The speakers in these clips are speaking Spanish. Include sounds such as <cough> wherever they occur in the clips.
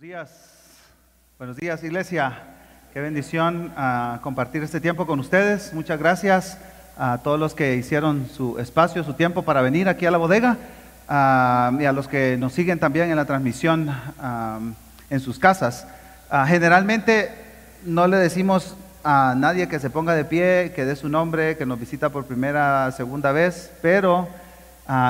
Buenos días, buenos días iglesia. Qué bendición ah, compartir este tiempo con ustedes. Muchas gracias a todos los que hicieron su espacio, su tiempo para venir aquí a la bodega ah, y a los que nos siguen también en la transmisión ah, en sus casas. generalmente no le decimos a nadie que se ponga de pie, que dé su nombre, que nos visita por primera, segunda vez, pero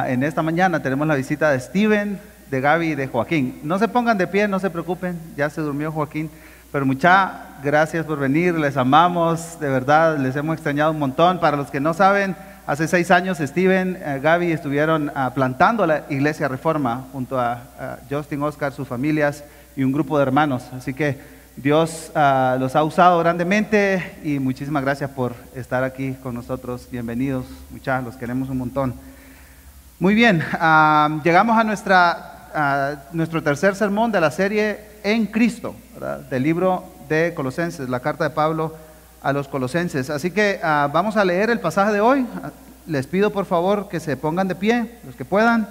en esta mañana tenemos la visita de Steven, de Gaby y de Joaquín. No se pongan de pie, no se preocupen, ya se durmió Joaquín, pero muchas gracias por venir, les amamos, de verdad, les hemos extrañado un montón. Para los que no saben, hace seis años Steven, eh, Gaby estuvieron ah, plantando la iglesia Reforma junto a, Justin, Oscar, sus familias y un grupo de hermanos. Así que Dios ah, los ha usado grandemente y muchísimas gracias por estar aquí con nosotros. Bienvenidos, muchachos, los queremos un montón. Muy bien, ah, llegamos a nuestra nuestro tercer sermón de la serie En Cristo, del libro de Colosenses, la carta de Pablo a los Colosenses. Así que ah, vamos a leer el pasaje de hoy. Les pido por favor que se pongan de pie, los que puedan.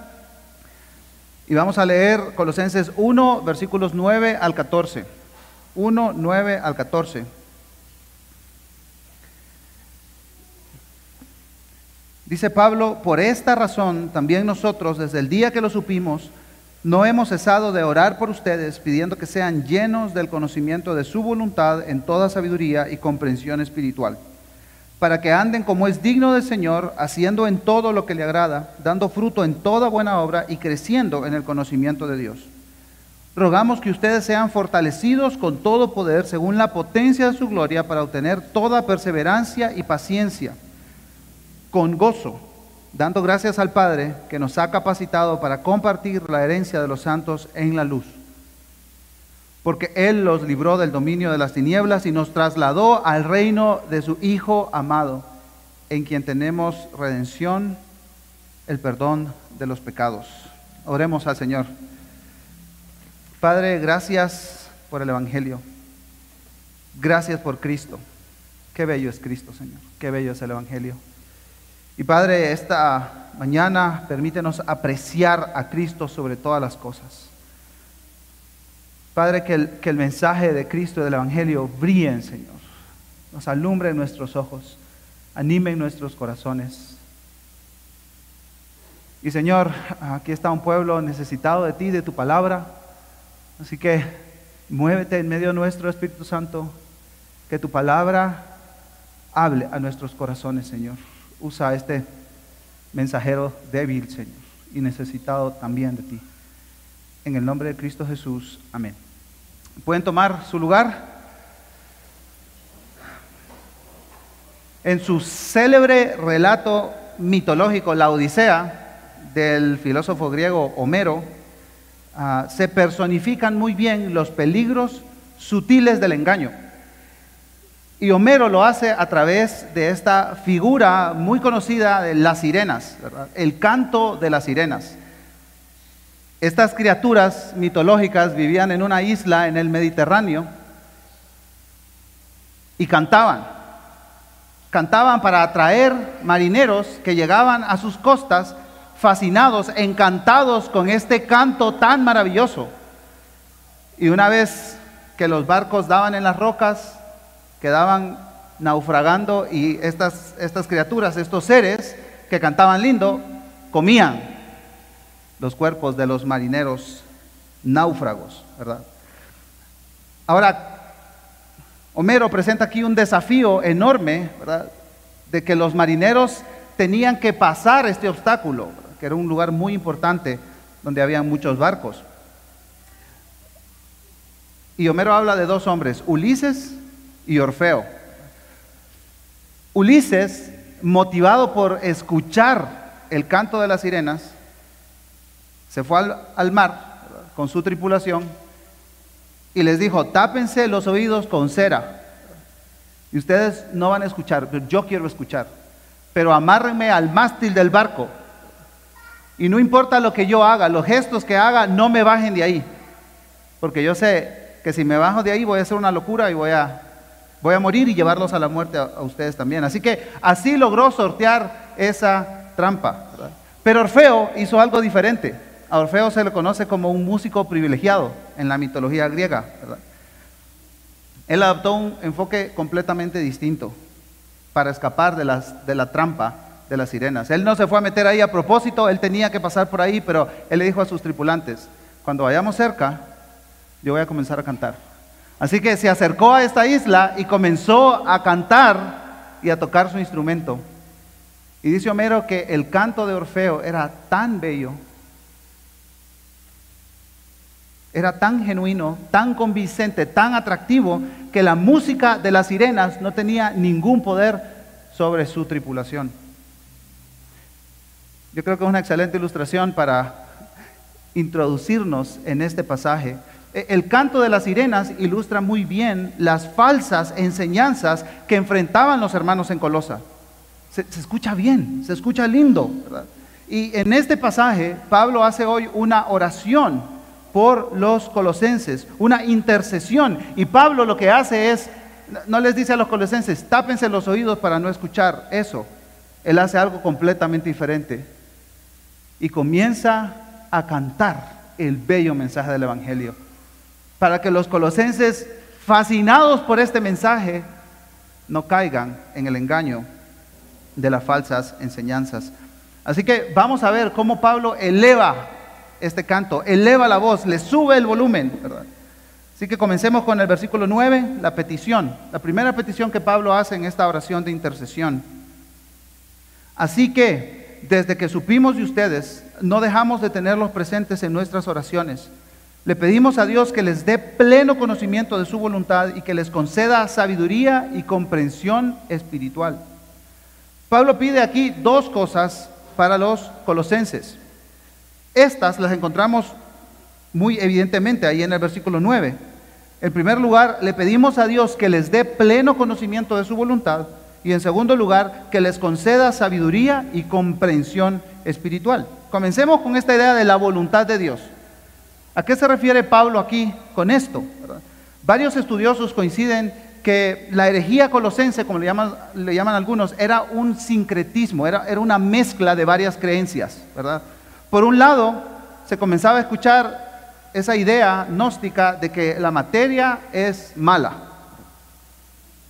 Y vamos a leer Colosenses 1, versículos 9 al 14. 1, 9 al 14. Dice Pablo, por esta razón también nosotros, desde el día que lo supimos, no hemos cesado de orar por ustedes, pidiendo que sean llenos del conocimiento de su voluntad en toda sabiduría y comprensión espiritual, para que anden como es digno del Señor, haciendo en todo lo que le agrada, dando fruto en toda buena obra y creciendo en el conocimiento de Dios. Rogamos que ustedes sean fortalecidos con todo poder según la potencia de su gloria para obtener toda perseverancia y paciencia, con gozo dando gracias al Padre que nos ha capacitado para compartir la herencia de los santos en la luz. Porque Él los libró del dominio de las tinieblas y nos trasladó al reino de su Hijo amado, en quien tenemos redención, el perdón de los pecados. Oremos al Señor. Padre, gracias por el Evangelio. Gracias por Cristo. Qué bello es Cristo, Señor. Qué bello es el Evangelio. Y Padre, esta mañana permítenos apreciar a Cristo sobre todas las cosas. Padre, que el, mensaje de Cristo y del Evangelio brillen, Señor. Nos alumbre en nuestros ojos, anime en nuestros corazones. Y Señor, aquí está un pueblo necesitado de ti, de tu palabra. Así que muévete en medio nuestro, Espíritu Santo, que tu palabra hable a nuestros corazones, Señor usa este mensajero débil, Señor, y necesitado también de ti. En el nombre de Cristo Jesús, amén. ¿Pueden tomar su lugar? En su célebre relato mitológico, la Odisea, del filósofo griego Homero, ah, se personifican muy bien los peligros sutiles del engaño. Y Homero lo hace a través de esta figura muy conocida de las sirenas, el canto de las sirenas. Estas criaturas mitológicas vivían en una isla en el Mediterráneo y cantaban. Cantaban para atraer marineros que llegaban a sus costas fascinados, encantados con este canto tan maravilloso. Y una vez que los barcos daban en las rocas, quedaban naufragando y estas, estas criaturas, estos seres que cantaban lindo, comían los cuerpos de los marineros náufragos, ¿verdad? Ahora, Homero presenta aquí un desafío enorme, ¿verdad? De que los marineros tenían que pasar este obstáculo, que era un lugar muy importante donde había muchos barcos. Y Homero habla de dos hombres, Ulises y Orfeo. Ulises, motivado por escuchar el canto de las sirenas, se fue al, mar con su tripulación y les dijo, tápense los oídos con cera. Y ustedes no van a escuchar, pero yo quiero escuchar. Pero amárrenme al mástil del barco. Y no importa lo que yo haga, los gestos que haga, no me bajen de ahí. Porque yo sé que si me bajo de ahí voy a hacer una locura y voy a Voy a morir y llevarlos a la muerte a, ustedes también. Así que así logró sortear esa trampa. Pero Orfeo hizo algo diferente. A Orfeo se le conoce como un músico privilegiado en la mitología griega. Él adoptó un enfoque completamente distinto para escapar de, de la trampa de las sirenas. Él no se fue a meter ahí a propósito, él tenía que pasar por ahí, pero él le dijo a sus tripulantes, cuando vayamos cerca, yo voy a comenzar a cantar. Así que se acercó a esta isla y comenzó a cantar y a tocar su instrumento. Y dice Homero que el canto de Orfeo era tan bello, era tan genuino, tan convincente, tan atractivo, que la música de las sirenas no tenía ningún poder sobre su tripulación. Yo creo que es una excelente ilustración para introducirnos en este pasaje. E, el canto de las sirenas ilustra muy bien las falsas enseñanzas que enfrentaban los hermanos en Colosa. Se, escucha bien, se escucha lindo. Y en este pasaje, Pablo hace hoy una oración por los colosenses, una intercesión. Y Pablo lo que hace es, no les dice a los colosenses, tápense los oídos para no escuchar eso. Él hace algo completamente diferente. Y comienza a cantar el bello mensaje del Evangelio. Para que los colosenses, fascinados por este mensaje, no caigan en el engaño de las falsas enseñanzas. Así que vamos a ver cómo Pablo eleva este canto, eleva la voz, le sube el volumen. Así que comencemos con el versículo 9, la petición, la primera petición que Pablo hace en esta oración de intercesión. Así que desde que supimos de ustedes, no dejamos de tenerlos presentes en nuestras oraciones. Le pedimos a Dios que les dé pleno conocimiento de su voluntad y que les conceda sabiduría y comprensión espiritual Pablo pide aquí dos cosas para los colosenses. Estas las encontramos muy evidentemente ahí en el versículo 9. En primer lugar, le pedimos a Dios que les dé pleno conocimiento de su voluntad y en segundo lugar, que les conceda sabiduría y comprensión espiritual. Comencemos con esta idea de la voluntad de Dios. ¿A qué se refiere Pablo aquí con esto? Varios estudiosos coinciden que la herejía colosense, como le llaman, algunos, era un sincretismo, era, era una mezcla de varias creencias, ¿verdad? Por un lado, se comenzaba a escuchar esa idea gnóstica de que la materia es mala.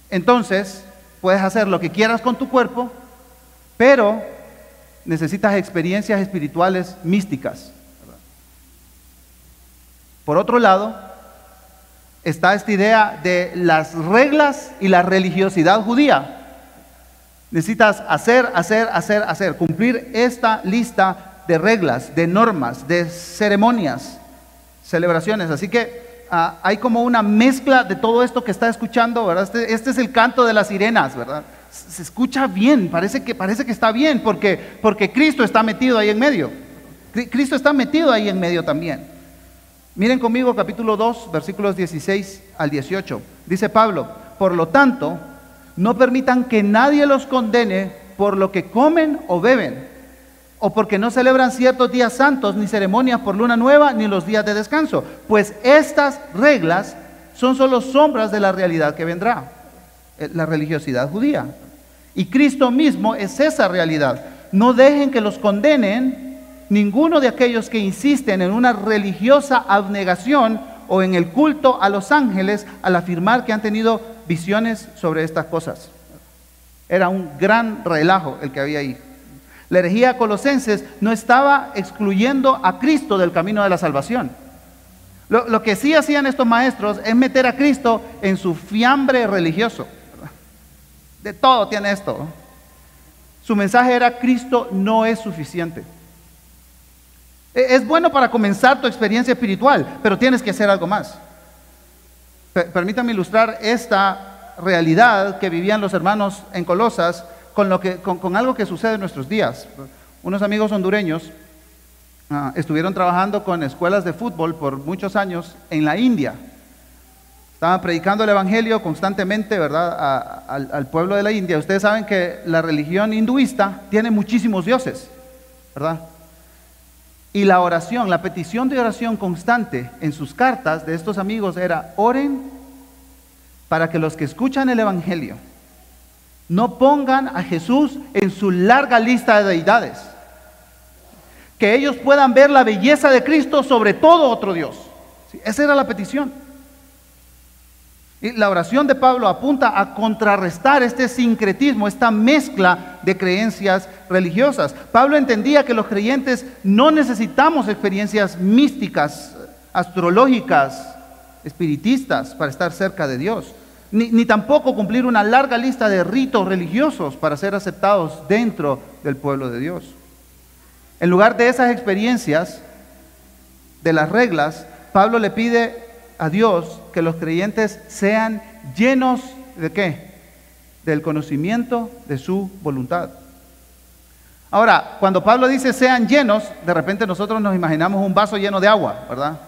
Entonces, puedes hacer lo que quieras con tu cuerpo, pero necesitas experiencias espirituales místicas. Por otro lado, está esta idea de las reglas y la religiosidad judía. Necesitas hacer, hacer, hacer, hacer, cumplir esta lista de reglas, de normas, de ceremonias, celebraciones. Así que ah, hay como una mezcla de todo esto que está escuchando, ¿verdad? Este, este, es el canto de las sirenas, ¿verdad? Se escucha bien, parece que, parece que está bien, porque, porque Cristo está metido ahí en medio. Cristo está metido ahí en medio también. Miren conmigo capítulo 2, versículos 16 al 18. Dice Pablo, por lo tanto, no permitan que nadie los condene por lo que comen o beben, o porque no celebran ciertos días santos, ni ceremonias por luna nueva, ni los días de descanso, pues estas reglas son solo sombras de la realidad que vendrá, eh, la religiosidad judía. Y Cristo mismo es esa realidad. No dejen que los condenen ninguno de aquellos que insisten en una religiosa abnegación o en el culto a los ángeles al afirmar que han tenido visiones sobre estas cosas. Era un gran relajo el que había ahí. La herejía colosenses no estaba excluyendo a Cristo del camino de la salvación. Lo, lo, que sí hacían estos maestros es meter a Cristo en su fiambre religioso. De todo tiene esto. Su mensaje era Cristo no es suficiente. E, es bueno para comenzar tu experiencia espiritual, pero tienes que hacer algo más. Permítame ilustrar esta realidad que vivían los hermanos en Colosas con, lo que, con, algo que sucede en nuestros días. Unos amigos hondureños ah, estuvieron trabajando con escuelas de fútbol por muchos años en la India. Estaban predicando el Evangelio constantemente, ¿verdad?, al pueblo de la India. Ustedes saben que la religión hinduista tiene muchísimos dioses, ¿verdad? Y la oración, la petición de oración constante en sus cartas de estos amigos era, oren para que los que escuchan el Evangelio no pongan a Jesús en su larga lista de deidades. que ellos puedan ver la belleza de Cristo sobre todo otro Dios. Esa era la petición. Y la oración de Pablo apunta a contrarrestar este sincretismo, esta mezcla de creencias religiosas. Pablo entendía que los creyentes no necesitamos experiencias místicas, astrológicas, espiritistas para estar cerca de Dios, ni, ni, tampoco cumplir una larga lista de ritos religiosos para ser aceptados dentro del pueblo de Dios. En lugar de esas experiencias, de las reglas, Pablo le pide a Dios que los creyentes sean llenos de qué? Del conocimiento de su voluntad. Ahora, cuando Pablo dice sean llenos, de repente nosotros nos imaginamos un vaso lleno de agua, ¿verdad?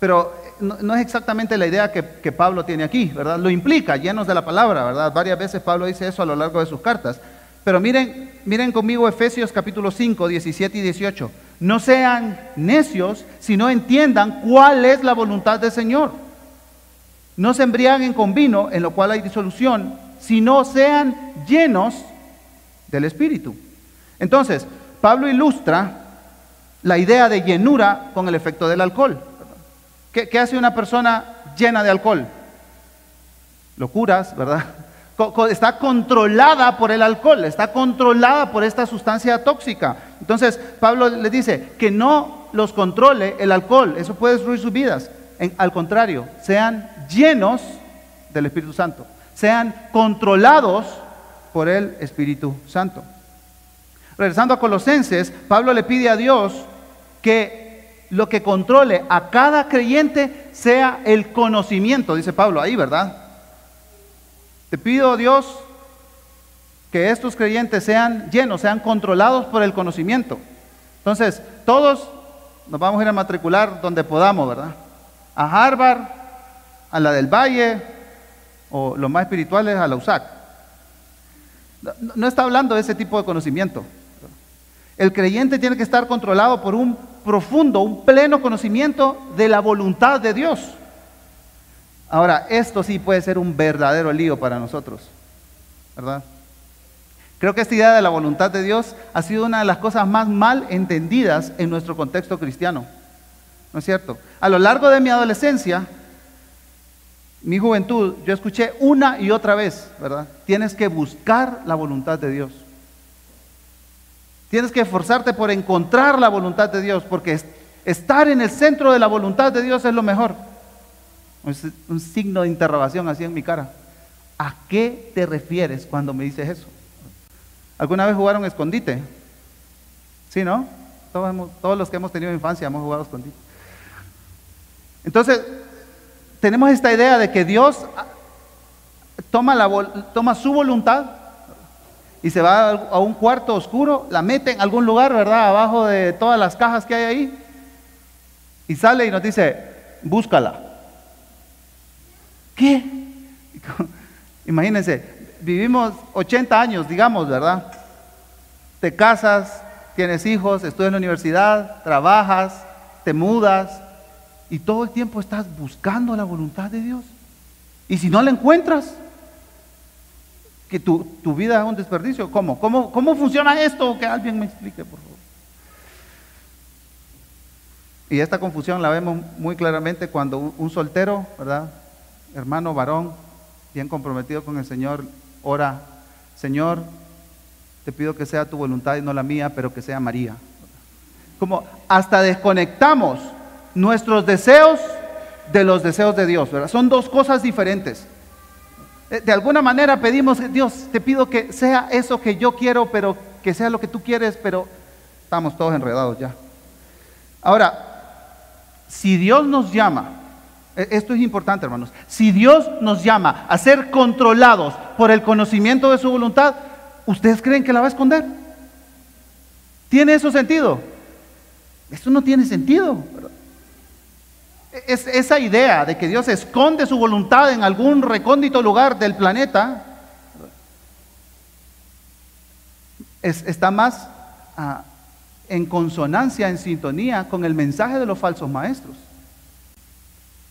Pero no, es exactamente la idea que, que, Pablo tiene aquí, ¿verdad? Lo implica, llenos de la palabra, ¿verdad? Varias veces Pablo dice eso a lo largo de sus cartas. Pero miren, miren conmigo Efesios capítulo 5, 17 y 18. No sean necios, sino entiendan cuál es la voluntad del Señor. No se embriaguen con vino, en lo cual hay disolución, sino sean llenos del Espíritu. Entonces, Pablo ilustra la idea de llenura con el efecto del alcohol. ¿Qué, qué hace una persona llena de alcohol? Locuras, ¿verdad? Está controlada por el alcohol, está controlada por esta sustancia tóxica. Entonces, Pablo le dice que no los controle el alcohol, eso puede destruir sus vidas. al contrario, sean llenos del Espíritu Santo, sean controlados por el Espíritu Santo. Regresando a Colosenses, Pablo le pide a Dios que lo que controle a cada creyente sea el conocimiento, dice Pablo ahí, ¿verdad? Te pido, Dios, que estos creyentes sean llenos, sean controlados por el conocimiento. Entonces, todos nos vamos a ir a matricular donde podamos, ¿verdad? A Harvard, a la del Valle, o lo más espirituales, a la USAC. No está hablando de ese tipo de conocimiento. El creyente tiene que estar controlado por un profundo, un pleno conocimiento de la voluntad de Dios. Ahora, esto sí puede ser un verdadero lío para nosotros, ¿verdad? Creo que esta idea de la voluntad de Dios ha sido una de las cosas más mal entendidas en nuestro contexto cristiano. ¿No es cierto? A lo largo de mi adolescencia, mi juventud, yo escuché una y otra vez, ¿verdad? Tienes que buscar la voluntad de Dios. Tienes que esforzarte por encontrar la voluntad de Dios, porque estar en el centro de la voluntad de Dios es lo mejor un signo de interrogación así en mi cara. ¿A qué te refieres cuando me dices eso? ¿Alguna vez jugaron escondite? ¿Sí, no? Todos, los que hemos tenido infancia hemos jugado escondite. Entonces, tenemos esta idea de que Dios toma, toma su voluntad y se va a un cuarto oscuro, la mete en algún lugar, ¿verdad? Abajo de todas las cajas que hay ahí. Y sale y nos dice, búscala. ¿Qué? <laughs> Imagínense, vivimos 80 años, digamos, ¿verdad? Te casas, tienes hijos, estudias en la universidad, trabajas, te mudas y todo el tiempo estás buscando la voluntad de Dios. Y si no la encuentras, que tu, vida es un desperdicio. ¿Cómo? ¿Cómo, cómo funciona esto? Que alguien me explique, por favor. Y esta confusión la vemos muy claramente cuando un soltero, ¿verdad? Hermano varón, bien comprometido con el Señor, ora, Señor, te pido que sea tu voluntad y no la mía, pero que sea María. Como hasta desconectamos nuestros deseos de los deseos de Dios. Son dos cosas diferentes. Eh, de alguna manera pedimos, Dios, te pido que sea eso que yo quiero, pero que sea lo que tú quieres, pero estamos todos enredados ya. Ahora, si Dios nos llama esto es importante, hermanos. Si Dios nos llama a ser controlados por el conocimiento de su voluntad, ¿ustedes creen que la va a esconder? ¿Tiene eso sentido? Esto no tiene sentido. Es, esa idea de que Dios esconde su voluntad en algún recóndito lugar del planeta está más ah, en consonancia, en sintonía con el mensaje de los falsos maestros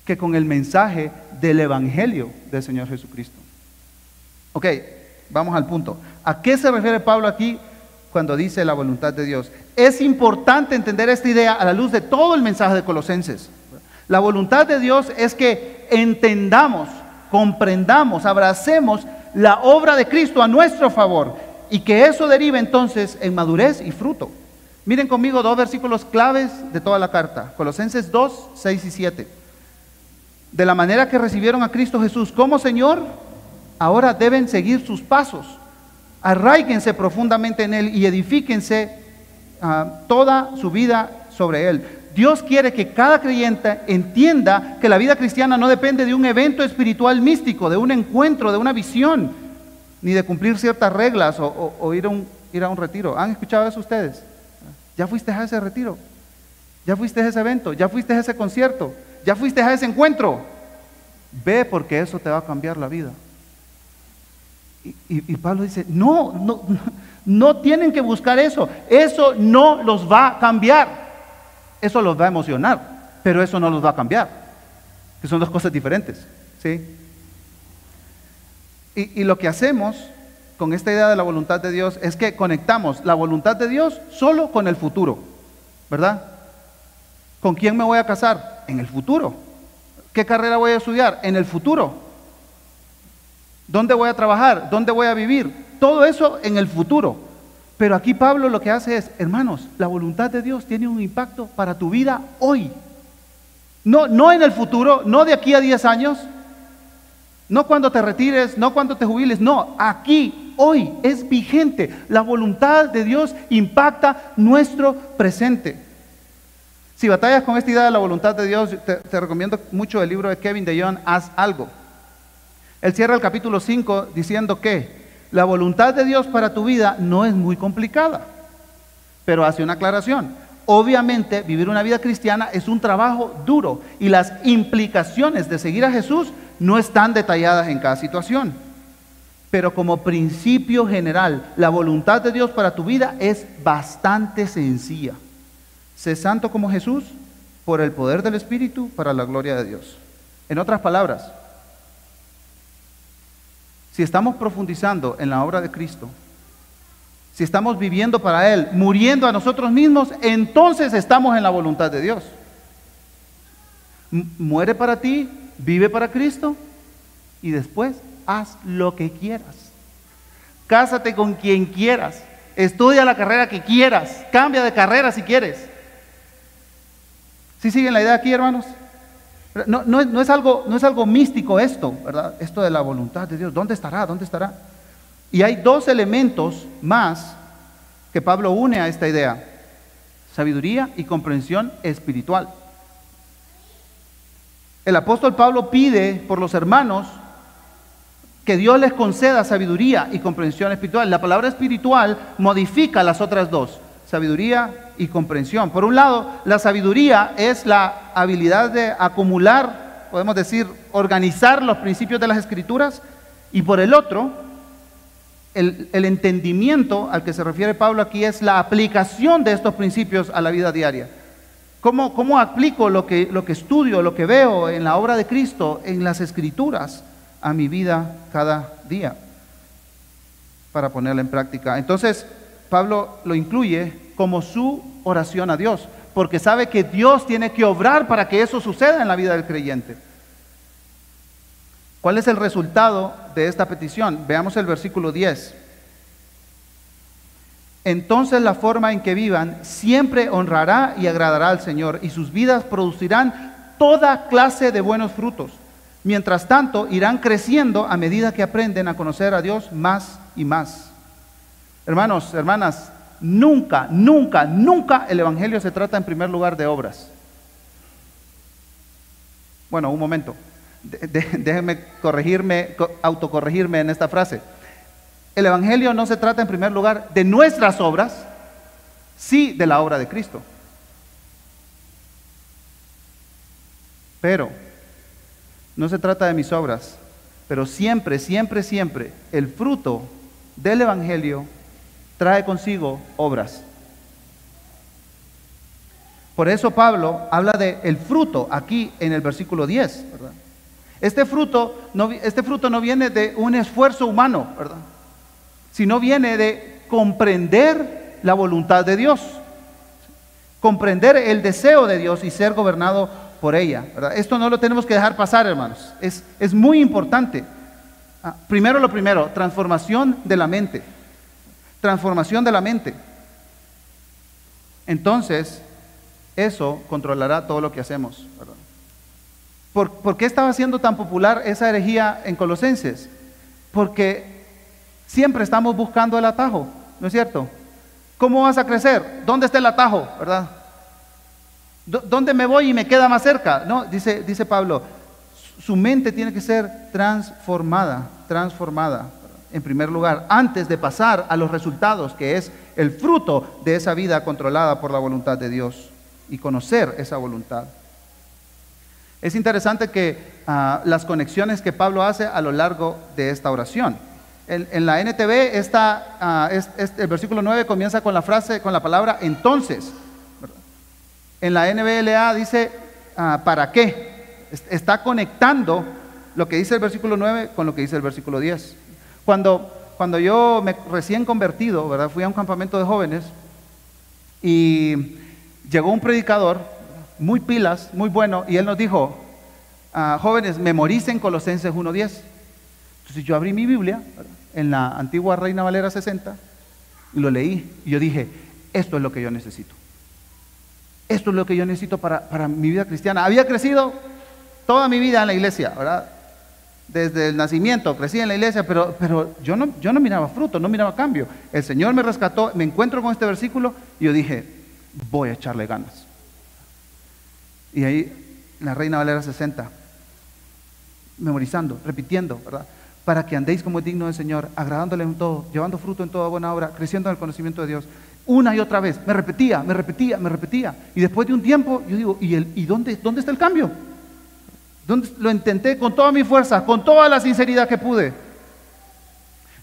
que con el mensaje del Evangelio del Señor Jesucristo. Ok, vamos al punto. ¿A qué se refiere Pablo aquí cuando dice la voluntad de Dios. Es importante entender esta idea a la luz de todo el mensaje de Colosenses. La voluntad de Dios es que entendamos, comprendamos, abracemos la obra de Cristo a nuestro favor y que eso derive entonces en madurez y fruto. Miren conmigo dos versículos claves de toda la carta. Colosenses 2, 6 y 7. De la manera que recibieron a Cristo Jesús como Señor, ahora deben seguir sus pasos. Arraíguense profundamente en Él y edifíquense ah, toda su vida sobre Él. Dios quiere que cada creyente entienda que la vida cristiana no depende de un evento espiritual místico, de un encuentro, de una visión, ni de cumplir ciertas reglas o, ir, a un, ir a un retiro. ¿Han escuchado eso ustedes? ¿Ya fuiste a ese retiro? ¿Ya fuiste a ese evento? ¿Ya fuiste a ese concierto? ¿Ya fuiste a ese encuentro? Ve porque eso te va a cambiar la vida. Y, Pablo dice, no, no, <laughs> no tienen que buscar eso. Eso no los va a cambiar. Eso los va a emocionar, pero eso no los va a cambiar, que son dos cosas diferentes. ¿sí? Y, y lo que hacemos con esta idea de la voluntad de Dios es que conectamos la voluntad de Dios solo con el futuro, ¿verdad? ¿Con quién me voy a casar? En el futuro. ¿Qué carrera voy a estudiar? En el futuro. ¿Dónde voy a trabajar? ¿Dónde voy a vivir? Todo eso en el futuro. Pero aquí Pablo lo que hace es, hermanos, la voluntad de Dios tiene un impacto para tu vida hoy. No, no en el futuro, no de aquí a 10 años, no cuando te retires, no cuando te jubiles, no, aquí, hoy, es vigente. La voluntad de Dios impacta nuestro presente. Si batallas con esta idea de la voluntad de Dios, te, recomiendo mucho el libro de Kevin de John, Haz algo. Él cierra el capítulo 5 diciendo que la voluntad de Dios para tu vida no es muy complicada, pero hace una aclaración. Obviamente, vivir una vida cristiana es un trabajo duro y las implicaciones de seguir a Jesús no están detalladas en cada situación. Pero como principio general, la voluntad de Dios para tu vida es bastante sencilla. Sé santo como Jesús por el poder del Espíritu para la gloria de Dios. En otras palabras, si estamos profundizando en la obra de Cristo, si estamos viviendo para Él, muriendo a nosotros mismos, entonces estamos en la voluntad de Dios. muere para ti, vive para Cristo y después haz lo que quieras. Cásate con quien quieras, estudia la carrera que quieras, cambia de carrera si quieres. ¿Sí siguen la idea aquí, hermanos? No, es, algo, no es algo místico esto, ¿verdad? Esto de la voluntad de Dios. ¿Dónde estará? ¿Dónde estará? Y hay dos elementos más que Pablo une a esta idea. Sabiduría y comprensión espiritual. El apóstol Pablo pide por los hermanos que Dios les conceda sabiduría y comprensión espiritual. La palabra espiritual modifica las otras dos sabiduría y comprensión. Por un lado, la sabiduría es la habilidad de acumular, podemos decir, organizar los principios de las escrituras, y por el otro, el, entendimiento al que se refiere Pablo aquí es la aplicación de estos principios a la vida diaria. ¿Cómo, cómo aplico lo que, lo que estudio, lo que veo en la obra de Cristo, en las escrituras, a mi vida cada día? Para ponerla en práctica. Entonces, Pablo lo incluye como su oración a Dios, porque sabe que Dios tiene que obrar para que eso suceda en la vida del creyente. ¿Cuál es el resultado de esta petición? Veamos el versículo 10. Entonces la forma en que vivan siempre honrará y agradará al Señor y sus vidas producirán toda clase de buenos frutos. Mientras tanto, irán creciendo a medida que aprenden a conocer a Dios más y más. Hermanos, hermanas, Nunca, nunca, nunca el Evangelio se trata en primer lugar de obras. Bueno, un momento. déjenme corregirme, autocorregirme en esta frase. El Evangelio no se trata en primer lugar de nuestras obras, sí de la obra de Cristo. Pero no se trata de mis obras, pero siempre, siempre, siempre el fruto del Evangelio trae consigo obras. Por eso Pablo habla de el fruto aquí en el versículo 10, Este fruto, no, este fruto no viene de un esfuerzo humano, ¿verdad? Sino viene de comprender la voluntad de Dios. Comprender el deseo de Dios y ser gobernado por ella. Esto no lo tenemos que dejar pasar, hermanos. Es, es muy importante. Ah, primero lo primero, transformación de la mente. Transformación de la mente. Entonces, eso controlará todo lo que hacemos. ¿Por, qué estaba siendo tan popular esa herejía en Colosenses? Porque siempre estamos buscando el atajo, ¿no es cierto? ¿Cómo vas a crecer? ¿Dónde está el atajo? ¿Verdad? ¿Dónde me voy y me queda más cerca? No, dice, dice Pablo, su mente tiene que ser transformada, transformada en primer lugar, antes de pasar a los resultados, que es el fruto de esa vida controlada por la voluntad de Dios y conocer esa voluntad. Es interesante que ah, las conexiones que Pablo hace a lo largo de esta oración. En, la NTV ah, el versículo 9 comienza con la frase, con la palabra entonces. En la NBLA dice ah, ¿para qué? Está conectando lo que dice el versículo 9 con lo que dice el versículo 10. Cuando, cuando yo me recién convertido, ¿verdad? Fui a un campamento de jóvenes y llegó un predicador muy pilas, muy bueno, y él nos dijo, ah, jóvenes, memoricen Colosenses 1.10. Entonces yo abrí mi Biblia en la antigua Reina Valera 60 y lo leí y yo dije, esto es lo que yo necesito. Esto es lo que yo necesito para, para mi vida cristiana. Había crecido toda mi vida en la iglesia, ¿verdad? Desde el nacimiento crecí en la iglesia, pero, pero yo, no, yo no miraba fruto, no miraba cambio. El Señor me rescató, me encuentro con este versículo y yo dije, voy a echarle ganas. Y ahí la Reina Valera 60, memorizando, repitiendo, ¿verdad? Para que andéis como es digno del Señor, agradándole en todo, llevando fruto en toda buena obra, creciendo en el conocimiento de Dios. Una y otra vez, me repetía, me repetía, me repetía. Y después de un tiempo, yo digo, ¿y, el, y dónde, dónde está el cambio? ¿Dónde, lo intenté con toda mi fuerza, con toda la sinceridad que pude.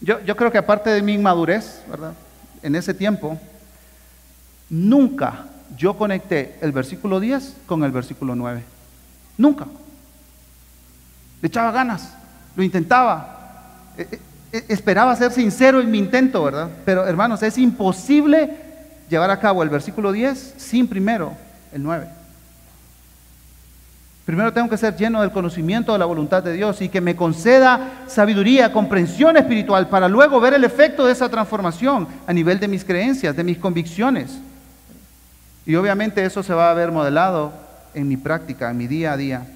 Yo, yo creo que aparte de mi inmadurez, ¿verdad? En ese tiempo, nunca yo conecté el versículo 10 con el versículo 9. Nunca. Le echaba ganas, lo intentaba. E, e, e, esperaba ser sincero en mi intento, ¿verdad? Pero hermanos, es imposible llevar a cabo el versículo 10 sin primero el 9. Primero tengo que ser lleno del conocimiento de la voluntad de Dios y que me conceda sabiduría, comprensión espiritual para luego ver el efecto de esa transformación a nivel de mis creencias, de mis convicciones. Y obviamente eso se va a ver modelado en mi práctica, en mi día a día.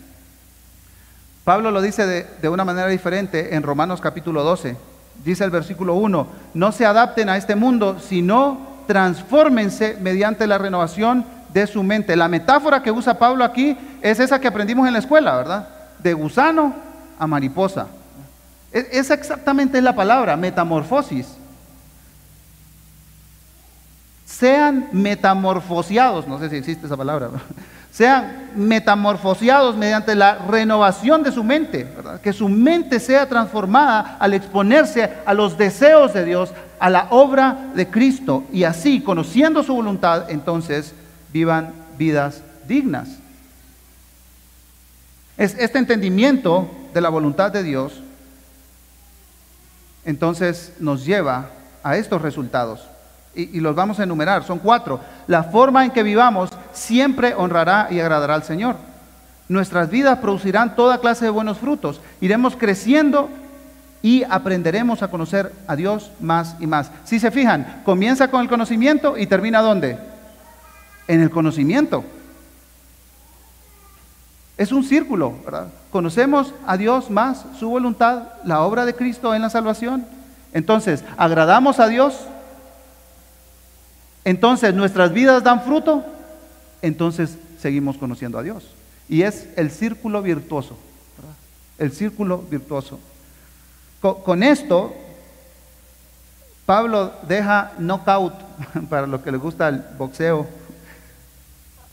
Pablo lo dice de, una manera diferente en Romanos capítulo 12. Dice el versículo 1, no se adapten a este mundo, sino transfórmense mediante la renovación de su mente. La metáfora que usa Pablo aquí es esa que aprendimos en la escuela, ¿verdad? De gusano a mariposa. E, esa exactamente es la palabra, metamorfosis sean metamorfoseados, no sé si existe esa palabra, sean metamorfoseados mediante la renovación de su mente, que su mente sea transformada al exponerse a los deseos de Dios, a la obra de Cristo, y así, conociendo su voluntad, entonces vivan vidas dignas. Es este entendimiento de la voluntad de Dios, entonces nos lleva a estos resultados y, los vamos a enumerar, son cuatro. La forma en que vivamos siempre honrará y agradará al Señor. Nuestras vidas producirán toda clase de buenos frutos. Iremos creciendo y aprenderemos a conocer a Dios más y más. Si se fijan, comienza con el conocimiento y termina ¿dónde? En el conocimiento. Es un círculo, ¿verdad? Conocemos a Dios más, su voluntad, la obra de Cristo en la salvación. Entonces, agradamos a Dios entonces nuestras vidas dan fruto, entonces seguimos conociendo a Dios. Y es el círculo virtuoso, el círculo virtuoso. Con, esto, Pablo deja knockout, <laughs> para los que les gusta el boxeo,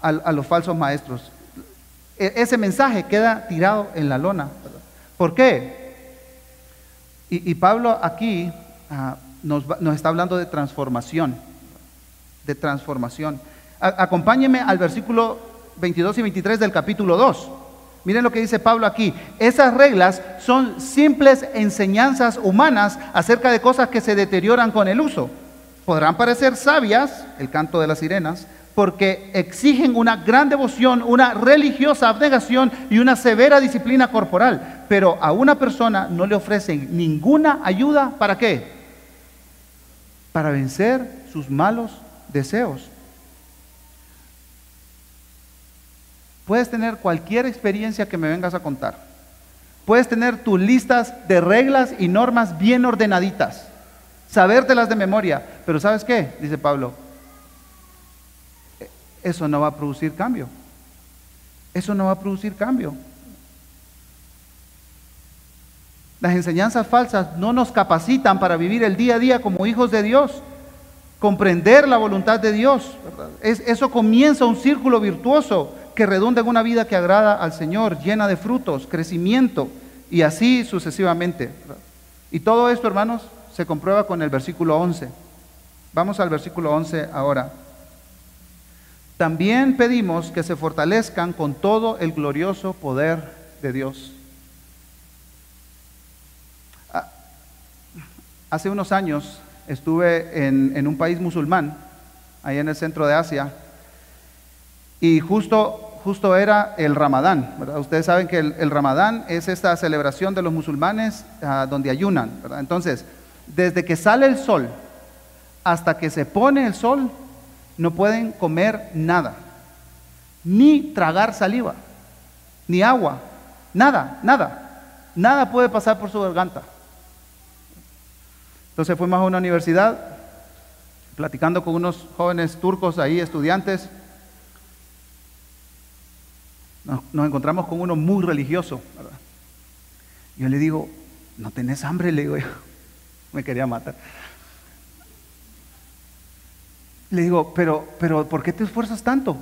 a, los falsos maestros. E, ese mensaje queda tirado en la lona. ¿Por qué? Y, Pablo aquí ah, nos está hablando de transformación de transformación. acompáñeme al versículo 22 y 23 del capítulo 2. Miren lo que dice Pablo aquí. Esas reglas son simples enseñanzas humanas acerca de cosas que se deterioran con el uso. podrán parecer sabias, el canto de las sirenas, porque exigen una gran devoción, una religiosa abnegación y una severa disciplina corporal, pero a una persona no le ofrecen ninguna ayuda para qué? Para vencer sus malos deseos. Puedes tener cualquier experiencia que me vengas a contar. Puedes tener tus listas de reglas y normas bien ordenaditas, sabértelas de memoria, pero ¿sabes qué? Dice Pablo, eso no va a producir cambio. Eso no va a producir cambio. Las enseñanzas falsas no nos capacitan para vivir el día a día como hijos de Dios, comprender la voluntad de Dios. eso comienza un círculo virtuoso que redunda en una vida que agrada al Señor, llena de frutos, crecimiento y así sucesivamente. Y todo esto, hermanos, se comprueba con el versículo 11. Vamos al versículo 11 ahora. También pedimos que se fortalezcan con todo el glorioso poder de Dios. Ah, hace unos años estuve en, un país musulmán, ahí en el centro de Asia, y justo, justo era el Ramadán. Ustedes saben que el, Ramadán es esta celebración de los musulmanes ah, donde ayunan. Entonces, desde que sale el sol hasta que se pone el sol, no pueden comer nada, ni tragar saliva, ni agua, nada, nada. Nada puede pasar por su garganta. Entonces fuimos a una universidad, platicando con unos jóvenes turcos ahí, estudiantes. Nos, encontramos con uno muy religioso. Yo le digo, ¿no tenés hambre? Le digo yo. <laughs> Me quería matar. Le digo, pero, pero ¿por qué te esfuerzas tanto?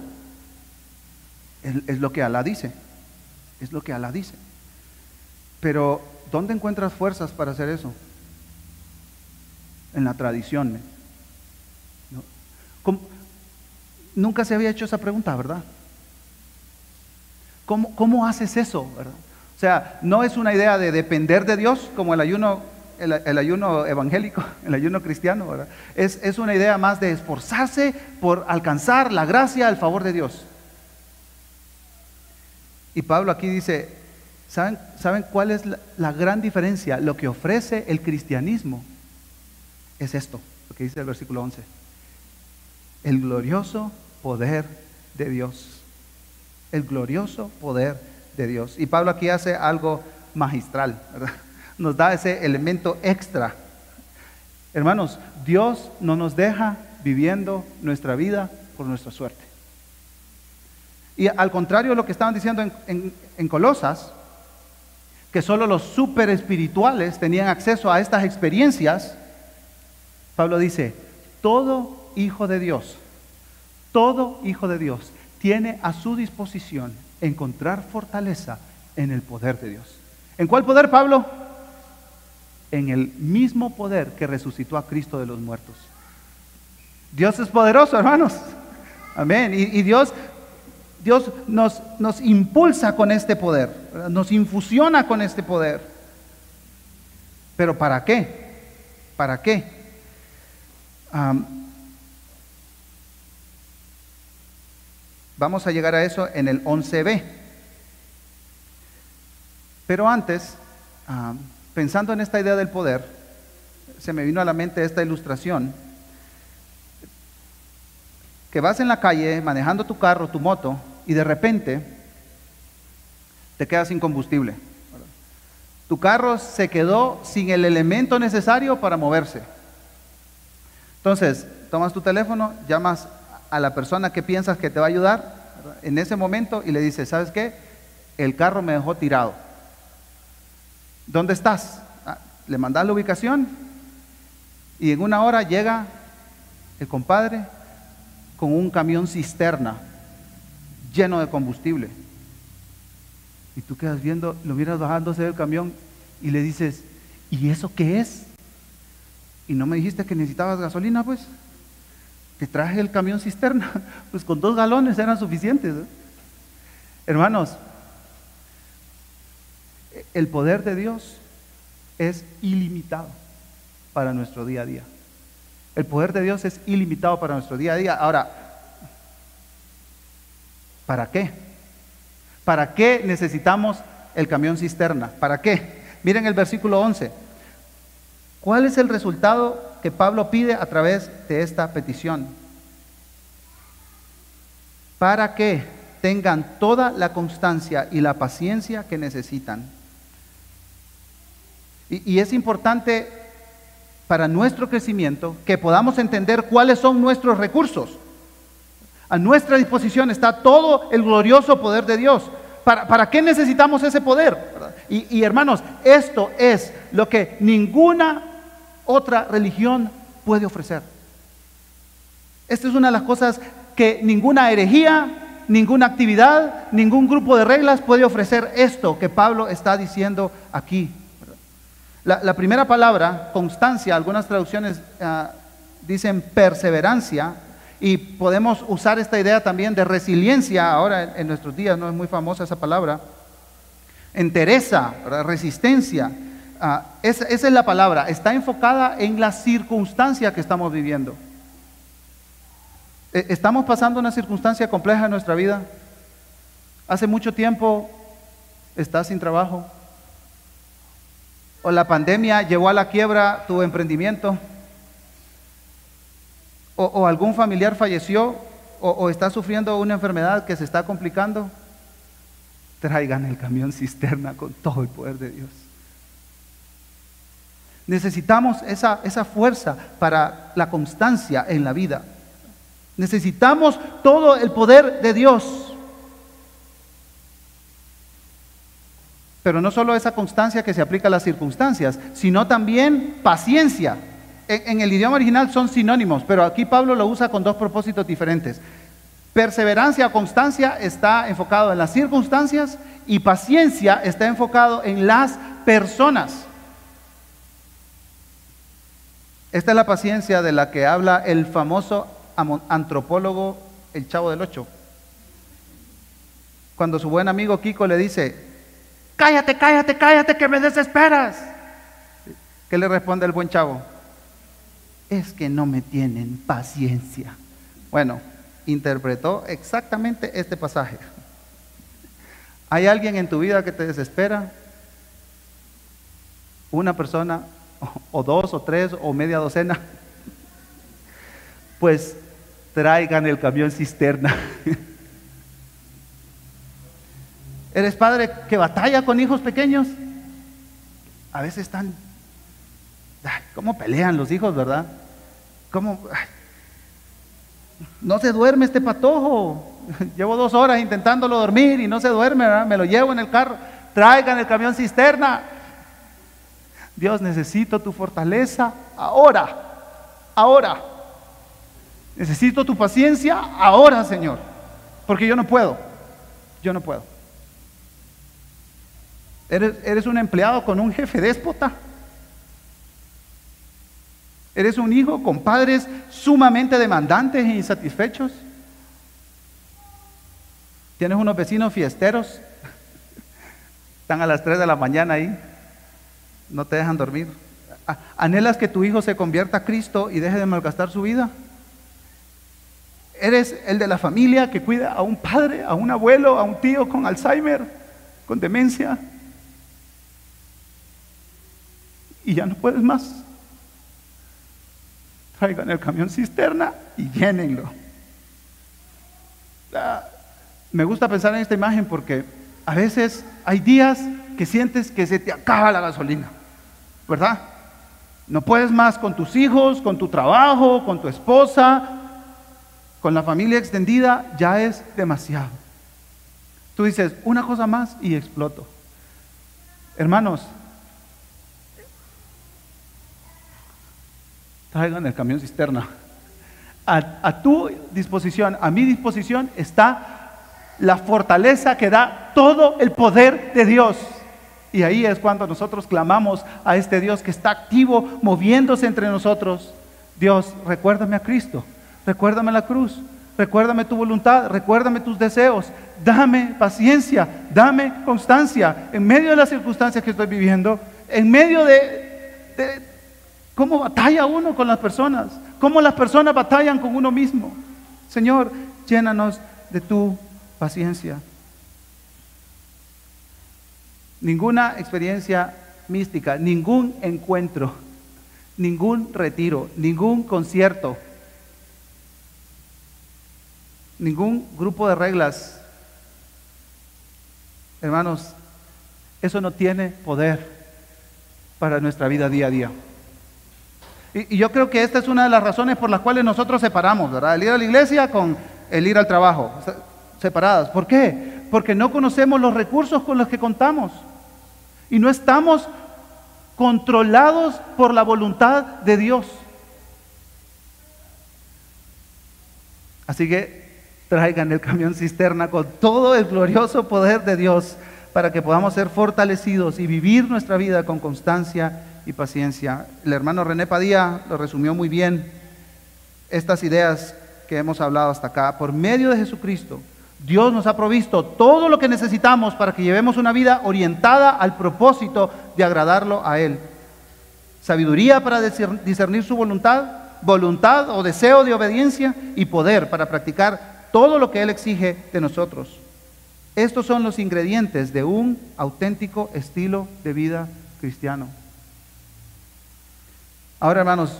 Es, lo que Alá dice. Es lo que Alá dice. Pero, ¿dónde encuentras fuerzas para hacer eso? En la tradición. Nunca se había hecho esa pregunta, ¿verdad? ¿Cómo, ¿Cómo haces eso? ¿verdad? O sea, no es una idea de depender de Dios como el ayuno el, ayuno evangélico, <laughs> el ayuno cristiano, Es, es una idea más de esforzarse por alcanzar la gracia, el favor de Dios. Y Pablo aquí dice, ¿saben, ¿saben cuál es la, la, gran diferencia? Lo que ofrece el cristianismo es esto, lo que dice el versículo 11. El glorioso poder de Dios. El glorioso poder de Dios. Y Pablo aquí hace algo magistral, ¿verdad? Nos da ese elemento extra. Hermanos, Dios no nos deja viviendo nuestra vida por nuestra suerte. Y al contrario de lo que estaban diciendo en, Colosas, que solo los super espirituales tenían acceso a estas experiencias, Pablo dice, todo hijo de Dios, todo hijo de Dios tiene a su disposición encontrar fortaleza en el poder de Dios. ¿En cuál poder, Pablo? En el mismo poder que resucitó a Cristo de los muertos. Dios es poderoso, hermanos. Amén. Y, Dios, Dios nos, nos, impulsa con este poder, nos infusiona con este poder. Pero ¿para qué? ¿Para qué? vamos a llegar a eso en el 11b. Pero antes, pensando en esta idea del poder, se me vino a la mente esta ilustración, que vas en la calle manejando tu carro, tu moto, y de repente te quedas sin combustible. Tu carro se quedó sin el elemento necesario para moverse. Entonces, tomas tu teléfono, llamas a la persona que piensas que te va a ayudar en ese momento y le dices, ¿sabes qué? El carro me dejó tirado ¿Dónde estás? Ah, le mandas la ubicación y en una hora llega el compadre con un camión cisterna lleno de combustible. Y tú quedas viendo, lo miras bajándose del camión y le dices, ¿y eso qué es? Y no me dijiste que necesitabas gasolina, pues. Te traje el camión cisterna, <laughs> pues con dos galones eran suficientes. Hermanos, el poder de Dios es ilimitado para nuestro día a día. El poder de Dios es ilimitado para nuestro día a día. Ahora, ¿para qué? ¿Para qué necesitamos el camión cisterna? ¿Para qué? Miren el versículo 11. ¿Cuál es el resultado que Pablo pide a través de esta petición? Para que tengan toda la constancia y la paciencia que necesitan. Y, es importante para nuestro crecimiento que podamos entender cuáles son nuestros recursos. A nuestra disposición está todo el glorioso poder de Dios. ¿Para, qué necesitamos ese poder? Y hermanos, esto es lo que ninguna otra religión puede ofrecer. Esta es una de las cosas que ninguna herejía, ninguna actividad, ningún grupo de reglas puede ofrecer esto que Pablo está diciendo aquí. La, primera palabra, constancia, algunas traducciones ah, dicen perseverancia, y podemos usar esta idea también de resiliencia, ahora en, nuestros días no es muy famosa esa palabra, entereza, resistencia. Ah, esa, esa es la palabra, está enfocada en la circunstancia que estamos viviendo. E, ¿Estamos pasando una circunstancia compleja en nuestra vida? Hace mucho tiempo estás sin trabajo, o la pandemia llevó a la quiebra tu emprendimiento, o, algún familiar falleció, o, o está sufriendo una enfermedad que se está complicando, traigan el camión cisterna con todo el poder de Dios. Necesitamos esa, esa, fuerza para la constancia en la vida. Necesitamos todo el poder de Dios. Pero no solo esa constancia que se aplica a las circunstancias, sino también paciencia. En, el idioma original son sinónimos, pero aquí Pablo lo usa con dos propósitos diferentes. Perseverancia o constancia está enfocado en las circunstancias y paciencia está enfocado en las personas. Esta es la paciencia de la que habla el famoso antropólogo El Chavo del Ocho. Cuando su buen amigo Kiko le dice, cállate, cállate, cállate, que me desesperas. ¿Qué le responde el buen chavo? Es que no me tienen paciencia. Bueno, interpretó exactamente este pasaje. ¿Hay alguien en tu vida que te desespera? ¿Una persona? ¿O dos o tres o media docena? <laughs> Pues traigan el camión cisterna. <laughs> ¿Eres padre que batalla con hijos pequeños? A veces están... ¿Cómo pelean los hijos, verdad? ¿Cómo... no se duerme este patojo. <laughs> Llevo dos horas intentándolo dormir y no se duerme, ¿verdad? Me lo llevo en el carro. Traigan el camión cisterna. Dios, necesito tu fortaleza ahora. Ahora. Necesito tu paciencia ahora, Señor. Porque yo no puedo. Yo no puedo. ¿Eres, un empleado con un jefe déspota? ¿Eres un hijo con padres sumamente demandantes e insatisfechos? ¿Tienes unos vecinos fiesteros? Están a las 3 de la mañana ahí, no te dejan dormir. ¿Anhelas que tu hijo se convierta a Cristo y deje de malgastar su vida? ¿Eres el de la familia que cuida a un padre, a un abuelo, a un tío con Alzheimer, con demencia? Y ya no puedes más. Traigan el camión cisterna y llénenlo. Ah, me gusta pensar en esta imagen porque a veces hay días que sientes que se te acaba la gasolina, ¿verdad? No puedes más con tus hijos, con tu trabajo, con tu esposa, con la familia extendida, ya es demasiado. Tú dices, una cosa más y exploto. Hermanos, traigan el camión cisterna. A, tu disposición, a mi disposición está la fortaleza que da todo el poder de Dios. Y ahí es cuando nosotros clamamos a este Dios que está activo, moviéndose entre nosotros. Dios, recuérdame a Cristo, recuérdame la cruz, recuérdame tu voluntad, recuérdame tus deseos, dame paciencia, dame constancia en medio de las circunstancias que estoy viviendo, en medio de, de, ¿Cómo batalla uno con las personas? cómo las personas batallan con uno mismo. Señor, llénanos de tu paciencia. Ninguna experiencia mística, ningún encuentro, ningún retiro, ningún concierto, ningún grupo de reglas. Hermanos, eso no tiene poder para nuestra vida día a día. Y, yo creo que esta es una de las razones por las cuales nosotros separamos, ¿verdad? El ir a la iglesia con el ir al trabajo, separadas. ¿Por qué? Porque no conocemos los recursos con los que contamos. Y no estamos controlados por la voluntad de Dios. Así que traigan el camión cisterna con todo el glorioso poder de Dios para que podamos ser fortalecidos y vivir nuestra vida con constancia y paciencia. El hermano René Padilla lo resumió muy bien, estas ideas que hemos hablado hasta acá. Por medio de Jesucristo, Dios nos ha provisto todo lo que necesitamos para que llevemos una vida orientada al propósito de agradarlo a Él. Sabiduría para discernir su voluntad, voluntad o deseo de obediencia y poder para practicar todo lo que Él exige de nosotros. Estos son los ingredientes de un auténtico estilo de vida cristiano. Ahora, hermanos,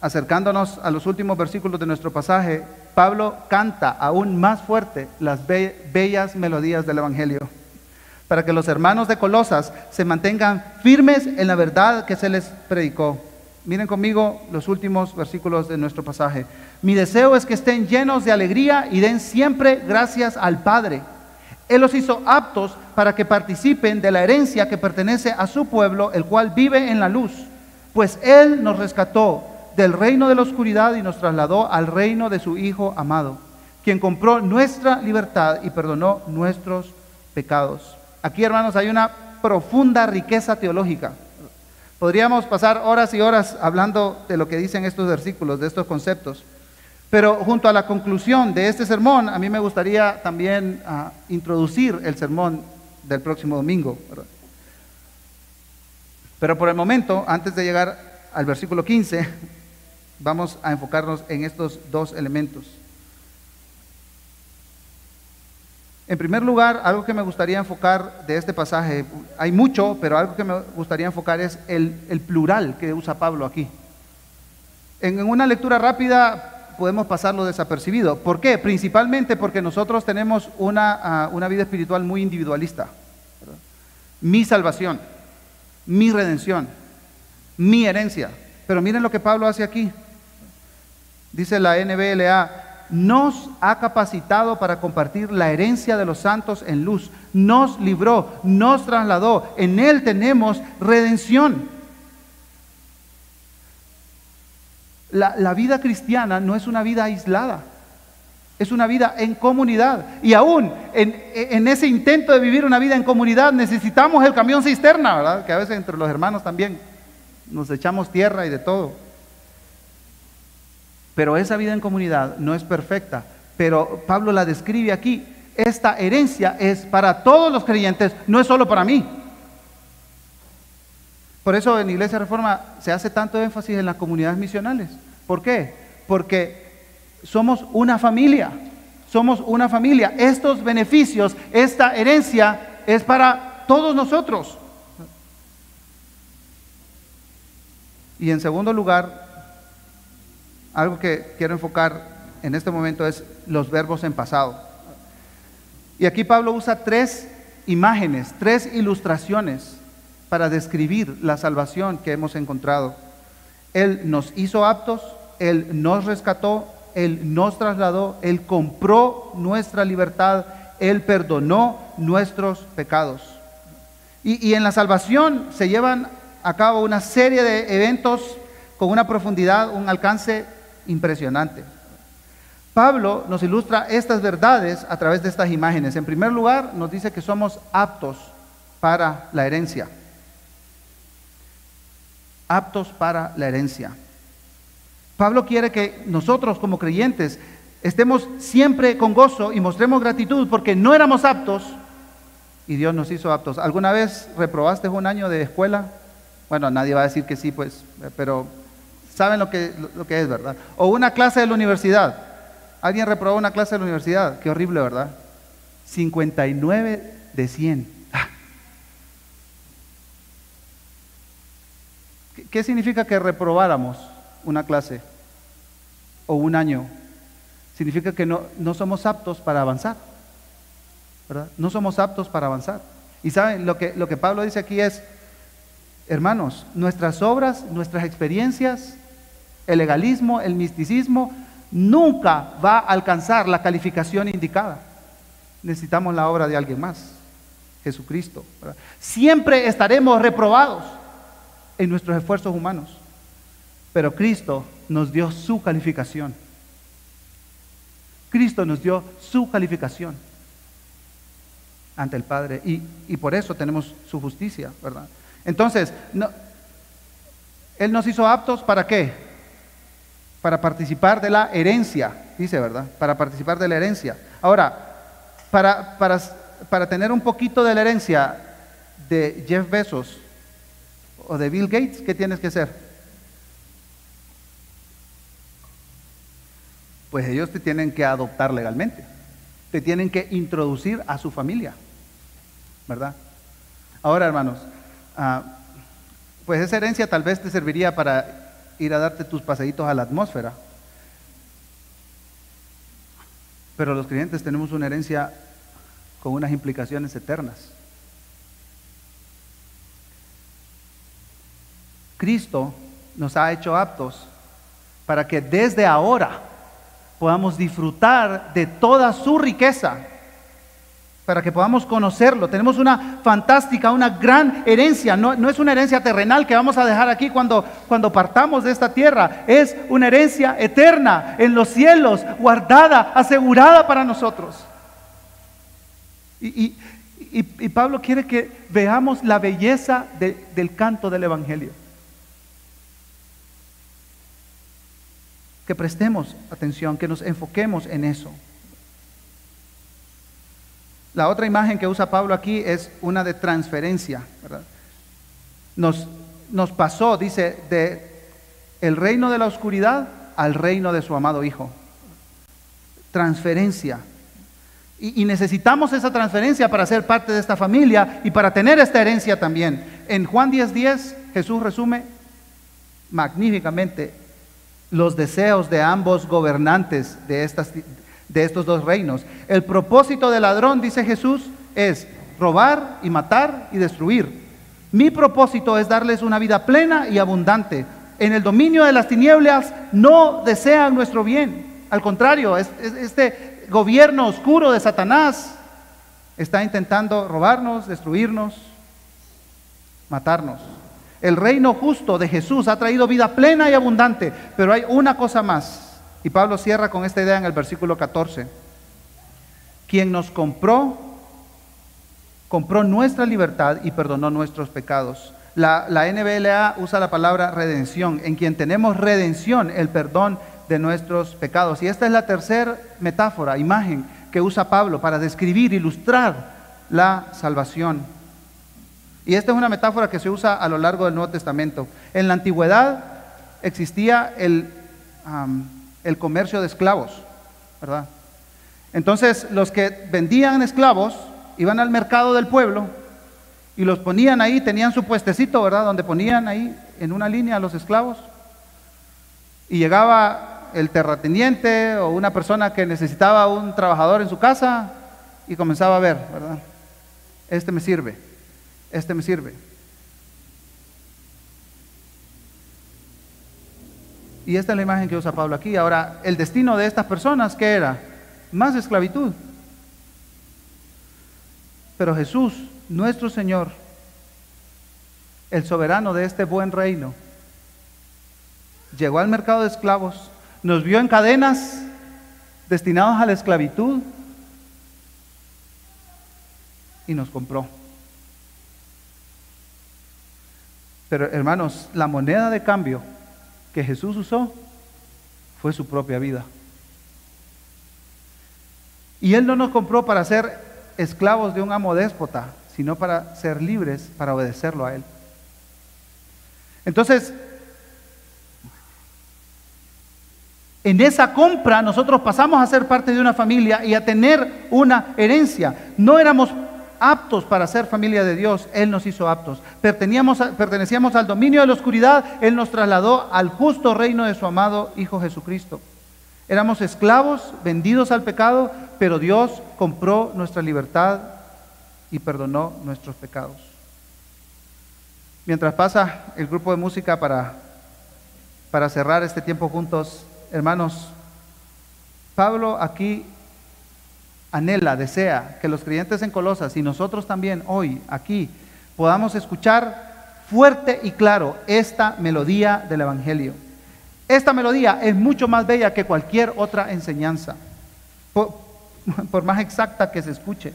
acercándonos a los últimos versículos de nuestro pasaje, Pablo canta aún más fuerte las bellas melodías del Evangelio, para que los hermanos de Colosas se mantengan firmes en la verdad que se les predicó. Miren conmigo los últimos versículos de nuestro pasaje. Mi deseo es que estén llenos de alegría y den siempre gracias al Padre él los hizo aptos para que participen de la herencia que pertenece a su pueblo, el cual vive en la luz. Pues Él nos rescató del reino de la oscuridad y nos trasladó al reino de su Hijo amado, quien compró nuestra libertad y perdonó nuestros pecados. Aquí, hermanos, hay una profunda riqueza teológica. Podríamos pasar horas y horas hablando de lo que dicen estos versículos, de estos conceptos. Pero junto a la conclusión de este sermón, a mí me gustaría también ah, introducir el sermón del próximo domingo. Pero por el momento, antes de llegar al versículo 15, vamos a enfocarnos en estos dos elementos. En primer lugar, algo que me gustaría enfocar de este pasaje, hay mucho, pero algo que me gustaría enfocar es el, plural que usa Pablo aquí. en una lectura rápida podemos pasarlo desapercibido. ¿Por qué? Principalmente porque nosotros tenemos una, ah, vida espiritual muy individualista. Mi salvación, mi redención, mi herencia. Pero miren lo que Pablo hace aquí. Dice la NBLA, nos ha capacitado para compartir la herencia de los santos en luz. Nos libró, nos trasladó. En Él tenemos redención. La, vida cristiana no es una vida aislada, es una vida en comunidad. Y aún en, ese intento de vivir una vida en comunidad necesitamos el camión cisterna, ¿verdad? Que a veces entre los hermanos también nos echamos tierra y de todo. Pero esa vida en comunidad no es perfecta. Pero Pablo la describe aquí. Esta herencia es para todos los creyentes, no es solo para mí. Por eso en Iglesia Reforma se hace tanto énfasis en las comunidades misionales. ¿Por qué? Porque somos una familia. Somos una familia. Estos beneficios, esta herencia es para todos nosotros. Y en segundo lugar, algo que quiero enfocar en este momento es los verbos en pasado. Y aquí Pablo usa tres imágenes, tres ilustraciones para describir la salvación que hemos encontrado. Él nos hizo aptos, Él nos rescató, Él nos trasladó, Él compró nuestra libertad, Él perdonó nuestros pecados. Y, en la salvación se llevan a cabo una serie de eventos con una profundidad, un alcance impresionante. Pablo nos ilustra estas verdades a través de estas imágenes. En primer lugar, nos dice que somos aptos para la herencia aptos para la herencia. Pablo quiere que nosotros como creyentes estemos siempre con gozo y mostremos gratitud porque no éramos aptos y Dios nos hizo aptos. ¿Alguna vez reprobaste un año de escuela? Bueno, nadie va a decir que sí, pues, pero Saben lo que, lo que es, ¿verdad? O una clase de la universidad. Alguien reprobó una clase de la universidad. Qué horrible, ¿verdad? 59 de 100. Ah. ¿Qué significa que reprobáramos una clase o un año? Significa que no, no somos aptos para avanzar. ¿verdad? No somos aptos para avanzar. Y saben, lo que, lo que Pablo dice aquí es, hermanos, nuestras obras, nuestras experiencias, el legalismo, el misticismo, nunca va a alcanzar la calificación indicada. Necesitamos la obra de alguien más, Jesucristo. Siempre estaremos reprobados en nuestros esfuerzos humanos, pero Cristo nos dio su calificación. Cristo nos dio su calificación ante el Padre y, y por eso tenemos su justicia, ¿verdad? Entonces, no, Él nos hizo aptos para qué? Para participar de la herencia, dice, ¿verdad? Para participar de la herencia. Ahora, para, para, para tener un poquito de la herencia de Jeff Bezos o de Bill Gates, ¿qué tienes que hacer? Pues ellos te tienen que adoptar legalmente, te tienen que introducir a su familia, ¿verdad? Ahora, hermanos, Ah, pues esa herencia tal vez te serviría para ir a darte tus paseitos a la atmósfera. Pero los creyentes tenemos una herencia con unas implicaciones eternas. Cristo nos ha hecho aptos para que desde ahora podamos disfrutar de toda su riqueza para que podamos conocerlo. Tenemos una fantástica, una gran herencia. No, no, es una herencia terrenal que vamos a dejar aquí cuando, cuando partamos de esta tierra. Es una herencia eterna en los cielos, guardada, asegurada para nosotros. Y, y, Pablo quiere que veamos la belleza del canto del Evangelio. Que prestemos atención, que nos enfoquemos en eso. La otra imagen que usa Pablo aquí es una de transferencia. Nos, nos pasó, dice, de el reino de la oscuridad al reino de su amado Hijo. Transferencia. Y, necesitamos esa transferencia para ser parte de esta familia y para tener esta herencia también. En Juan 10:10 10, Jesús resume magníficamente los deseos de ambos gobernantes de estas, de estos dos reinos. El propósito del ladrón, dice Jesús, es robar y matar y destruir. Mi propósito es darles una vida plena y abundante. En el dominio de las tinieblas no desean nuestro bien. Al contrario, este gobierno oscuro de Satanás está intentando robarnos, destruirnos, matarnos. El reino justo de Jesús ha traído vida plena y abundante, pero hay una cosa más. Y Pablo cierra con esta idea en el versículo 14. Quien nos compró, compró nuestra libertad y perdonó nuestros pecados. La, la NBLA usa la palabra redención, en quien tenemos redención, el perdón de nuestros pecados. Y esta es la tercera metáfora, imagen que usa Pablo para describir, ilustrar la salvación. Y esta es una metáfora que se usa a lo largo del Nuevo Testamento. En la antigüedad existía el, el comercio de esclavos, ¿verdad? Entonces, los que vendían esclavos iban al mercado del pueblo y los ponían ahí, tenían su puestecito, ¿verdad? Donde ponían ahí en una línea a los esclavos. Y llegaba el terrateniente o una persona que necesitaba un trabajador en su casa y comenzaba a ver, ¿verdad? Este me sirve, este me sirve. Y esta es la imagen que usa Pablo aquí. Ahora, el destino de estas personas, ¿qué era? Más esclavitud. Pero Jesús, nuestro Señor, el soberano de este buen reino, llegó al mercado de esclavos, nos vio en cadenas destinados a la esclavitud y nos compró. Pero hermanos, la moneda de cambio que Jesús usó fue su propia vida. Y Él no nos compró para ser esclavos de un amo déspota, sino para ser libres, para obedecerlo a Él. Entonces, En esa compra nosotros pasamos a ser parte de una familia y a tener una herencia. No éramos aptos para ser familia de Dios, Él nos hizo aptos. Pertenecíamos al dominio de la oscuridad, Él nos trasladó al justo reino de su amado Hijo Jesucristo. Éramos esclavos, vendidos al pecado, pero Dios compró nuestra libertad y perdonó nuestros pecados. Mientras pasa el grupo de música para, para cerrar este tiempo juntos, hermanos, Pablo aquí anhela, desea que los creyentes en Colosas y nosotros también hoy aquí podamos escuchar fuerte y claro esta melodía del Evangelio. Esta melodía es mucho más bella que cualquier otra enseñanza, <laughs> por, más exacta que se escuche.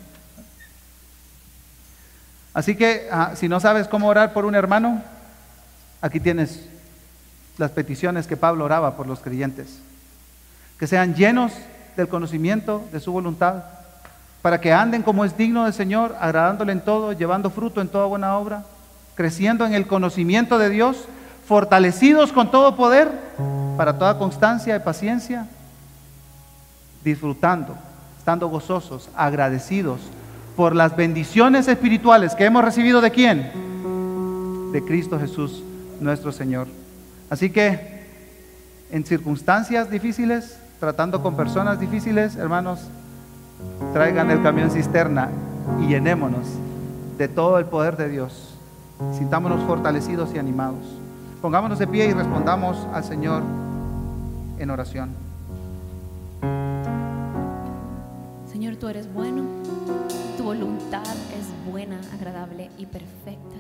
Así que ah, si no sabes cómo orar por un hermano, aquí tienes las peticiones que Pablo oraba por los creyentes. Que sean llenos del conocimiento de su voluntad, para que anden como es digno del Señor, agradándole en todo, llevando fruto en toda buena obra, creciendo en el conocimiento de Dios, fortalecidos con todo poder, para toda constancia y paciencia, disfrutando, estando gozosos, agradecidos por las bendiciones espirituales que hemos recibido de quién? De Cristo Jesús, nuestro Señor. Así que en circunstancias difíciles, tratando con personas difíciles, hermanos, traigan el camión cisterna y llenémonos de todo el poder de Dios. Sintámonos fortalecidos y animados. Pongámonos de pie y respondamos al Señor en oración. Señor, tú eres bueno, tu voluntad es buena, agradable y perfecta.